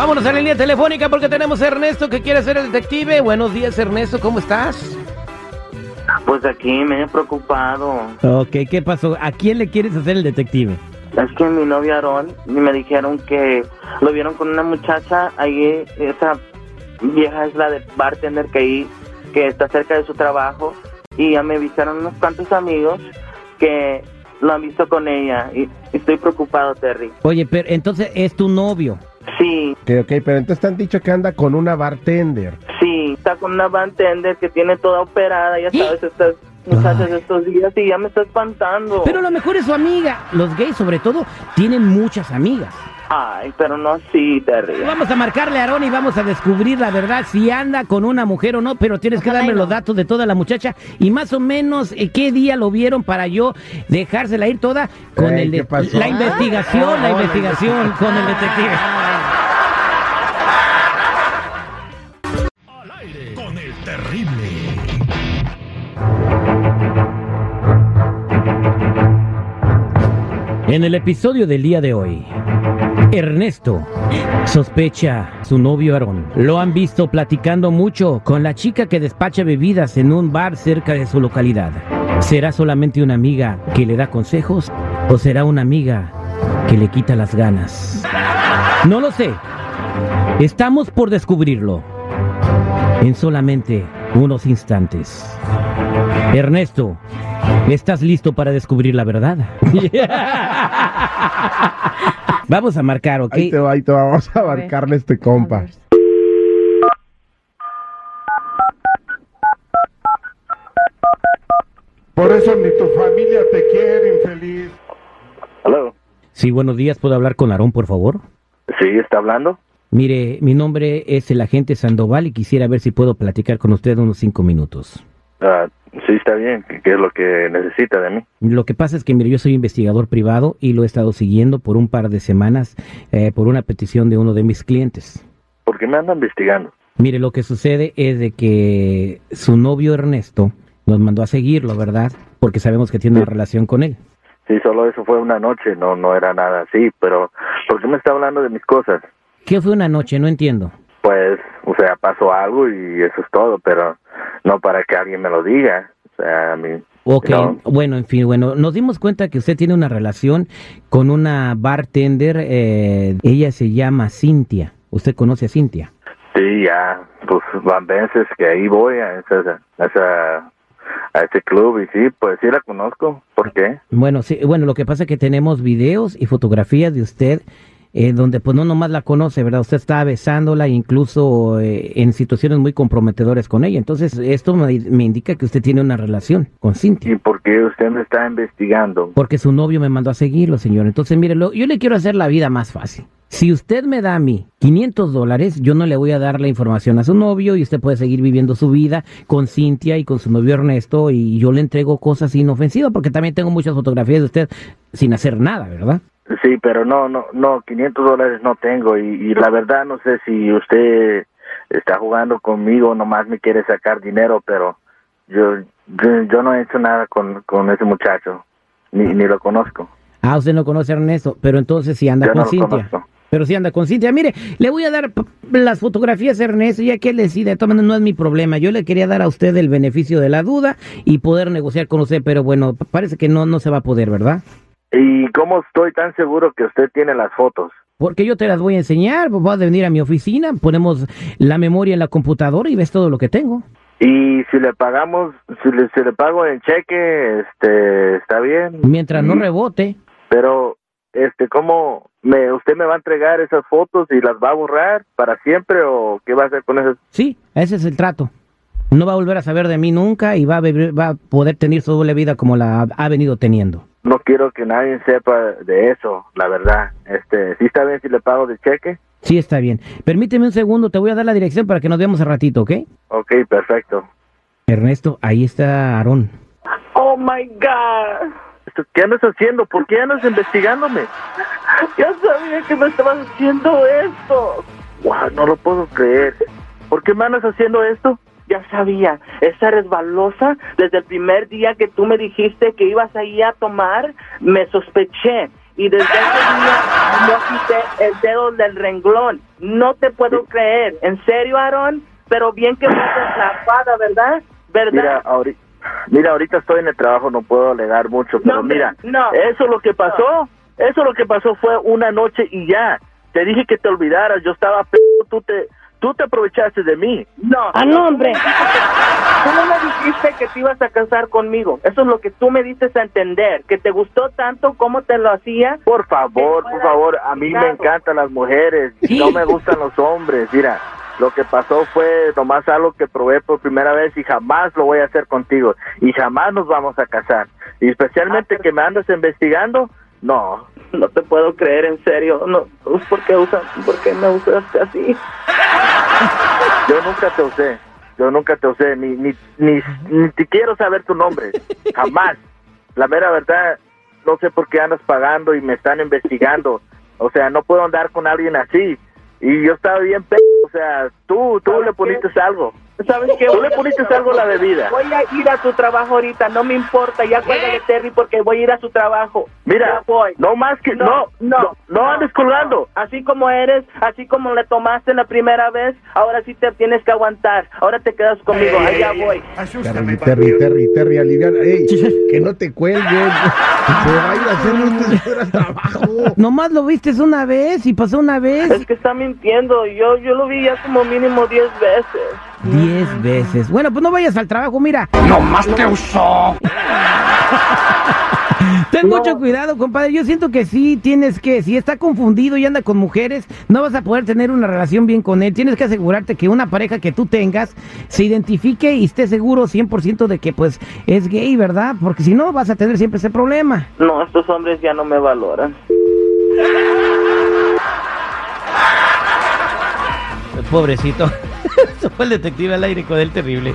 Vámonos a la línea telefónica porque tenemos a Ernesto que quiere ser el detective. Buenos días, Ernesto, ¿cómo estás? Pues aquí me he preocupado. Ok, ¿qué pasó? ¿A quién le quieres hacer el detective? Es que mi novio Aarón me dijeron que lo vieron con una muchacha ahí, esa vieja es la de bartender que ahí, que está cerca de su trabajo, y ya me avisaron unos cuantos amigos que lo han visto con ella, y estoy preocupado, Terry. Oye, pero entonces es tu novio. Sí, Ok, ok, pero entonces te han dicho que anda con una bartender. sí, está con una bartender que tiene toda operada, ya sabes, estas muchachas estos días, y ya me está espantando. Pero a lo mejor es su amiga. Los gays, sobre todo, tienen muchas amigas. Ay, pero no así, Terry. Vamos a marcarle a Aarón y vamos a descubrir la verdad, si anda con una mujer o no, pero tienes que darme los datos de toda la muchacha y más o menos eh, qué día lo vieron para yo dejársela ir toda con Ey, el de- ¿qué pasó? la investigación, Ah, la no, la investigación con el detective. En el episodio del día de hoy, Ernesto sospecha su novio Aarón. Lo han visto platicando mucho con la chica que despacha bebidas en un bar cerca de su localidad. ¿Será solamente una amiga que le da consejos o será una amiga que le quita las ganas? No lo sé. Estamos por descubrirlo en solamente unos instantes. Ernesto, ¿estás listo para descubrir la verdad? Vamos a marcar, ¿ok? Ahí te va, ahí te va, vamos a marcarle a este compa. Por eso ni tu familia te quiere, infeliz. Hello. Sí, buenos días. ¿Puedo hablar con Aarón, por favor? Sí, está hablando. Mire, mi nombre es el agente Sandoval y quisiera ver si puedo platicar con usted unos cinco minutos. Ah, sí, está bien. ¿Qué es lo que necesita de mí? Lo que pasa es que, mire, yo soy investigador privado y lo he estado siguiendo por un par de semanas eh, por una petición de uno de mis clientes. ¿Por qué me anda investigando? Mire, lo que sucede es de que su novio Ernesto nos mandó a seguirlo, ¿verdad? Porque sabemos que tiene una relación con él. Sí, solo eso fue una noche, no no era nada así, pero ¿por qué me está hablando de mis cosas? ¿Qué fue una noche? No entiendo. Pues, o sea, pasó algo y eso es todo, pero no para que alguien me lo diga. O sea, a mí... Ok, no. bueno, en fin, bueno, nos dimos cuenta que usted tiene una relación con una bartender, eh, ella se llama Cintia. ¿Usted conoce a Cintia? Sí, ya, pues van veces que ahí voy a esa, a esa a club y sí, pues sí la conozco. ¿Por qué? Bueno, sí, bueno, lo que pasa es que tenemos videos y fotografías de usted eh, donde pues no nomás la conoce, ¿verdad? Usted está besándola incluso eh, en situaciones muy comprometedoras con ella. Entonces, esto me, me indica que usted tiene una relación con Cintia. ¿Y por qué usted me está investigando? Porque su novio me mandó a seguirlo, señor. Entonces, mire, lo- yo le quiero hacer la vida más fácil. Si usted me da a mí 500 dólares, yo no le voy a dar la información a su novio y usted puede seguir viviendo su vida con Cintia y con su novio Ernesto y yo le entrego cosas inofensivas porque también tengo muchas fotografías de usted sin hacer nada, ¿verdad? Sí, pero no, no, no, 500 dólares no tengo y, y la verdad no sé si usted está jugando conmigo, nomás me quiere sacar dinero, pero yo, yo, yo no he hecho nada con, con ese muchacho, ni, ni lo conozco. Ah, usted no conoce a Ernesto, pero entonces sí anda Yo con no Cintia. conozco. Pero sí anda con Cintia. Mire, le voy a dar las fotografías a Ernesto, ya que él decide. Maneras, no es mi problema. Yo le quería dar a usted el beneficio de la duda y poder negociar con usted, pero bueno, parece que no, no se va a poder, ¿verdad? ¿Y cómo estoy tan seguro que usted tiene las fotos? Porque yo te las voy a enseñar, vas a venir a mi oficina, ponemos la memoria en la computadora y ves todo lo que tengo. Y si le pagamos, si le, si le pago en cheque, este, está bien. Mientras no rebote. Pero, este, ¿cómo me, usted me va a entregar esas fotos y las va a borrar para siempre o qué va a hacer con esas? Sí, ese es el trato. No va a volver a saber de mí nunca y va a, va a poder tener su doble vida como la ha venido teniendo. No quiero que nadie sepa de eso, la verdad. Este, ¿sí está bien si le pago de cheque? Sí, está bien. Permíteme un segundo, te voy a dar la dirección para que nos veamos a ratito, ¿ok? Ok, perfecto. Ernesto, ahí está Aarón. Oh my God. ¿Qué andas haciendo? ¿Por qué andas investigándome? Ya sabía que me estabas haciendo esto. Wow, no lo puedo creer. ¿Por qué me andas haciendo esto? Ya sabía, esa resbalosa, desde el primer día que tú me dijiste que ibas ahí a tomar, me sospeché. y desde ese día no quité el dedo del renglón. No te puedo creer. ¿En serio, Aaron? Pero bien que fue la fada, ¿verdad? ¿Verdad? Mira, ahorita, mira, ahorita estoy en el trabajo, no puedo alegar mucho, pero No, mira, no. eso lo que pasó, eso lo que pasó fue una noche y ya. Te dije que te olvidaras, yo estaba tú te tú te aprovechaste de mí. No. ¡Ah, no, hombre! Tú no me dijiste que te ibas a casar conmigo. Eso es lo que tú me diste a entender. Que te gustó tanto como te lo hacía. Por favor, por favor, a mí me encantan las mujeres, no me gustan los hombres. Mira, lo que pasó fue nomás algo que probé por primera vez y jamás lo voy a hacer contigo y jamás nos vamos a casar. Y especialmente que me andas investigando, no. No te puedo creer, en serio. No, ¿por qué, usa, ¿por qué me usaste así? Yo nunca te usé, yo nunca te usé, ni, ni, ni, ni te quiero saber tu nombre, jamás. La mera verdad, no sé por qué andas pagando y me están investigando. O sea, no puedo andar con alguien así. Y yo estaba bien p... O sea, tú, tú le poniste algo. ¿Sabes qué? Tú le poniste algo a la bebida. Voy a ir a tu trabajo ahorita, no me importa. Ya cuélgale, Terry, porque voy a ir a su trabajo. Mira, voy. no más que... No, no, no, andes colgando. Así como eres, así como le tomaste la primera vez, ahora sí te tienes que aguantar. Ahora te quedas conmigo, allá voy. Terry, Terry. Terry, Terry, aliviar. Ey, que no te cuelguen. Se va a ir a hacer un al trabajo. Nomás lo vistes una vez y pasó una vez. Es que está mintiendo. Yo, yo lo vi ya como mínimo 10 veces. Diez veces. Bueno, pues no vayas al trabajo, mira. ¡Nomás te usó! Ten No. mucho cuidado, compadre. Yo siento que sí tienes que, si está confundido y anda con mujeres, no vas a poder tener una relación bien con él. Tienes que asegurarte que una pareja que tú tengas se identifique y esté seguro 100% de que pues es gay, ¿verdad? Porque si no vas a tener siempre ese problema. No, estos hombres ya no me valoran. Pobrecito. Fue el detective al aire con el terrible.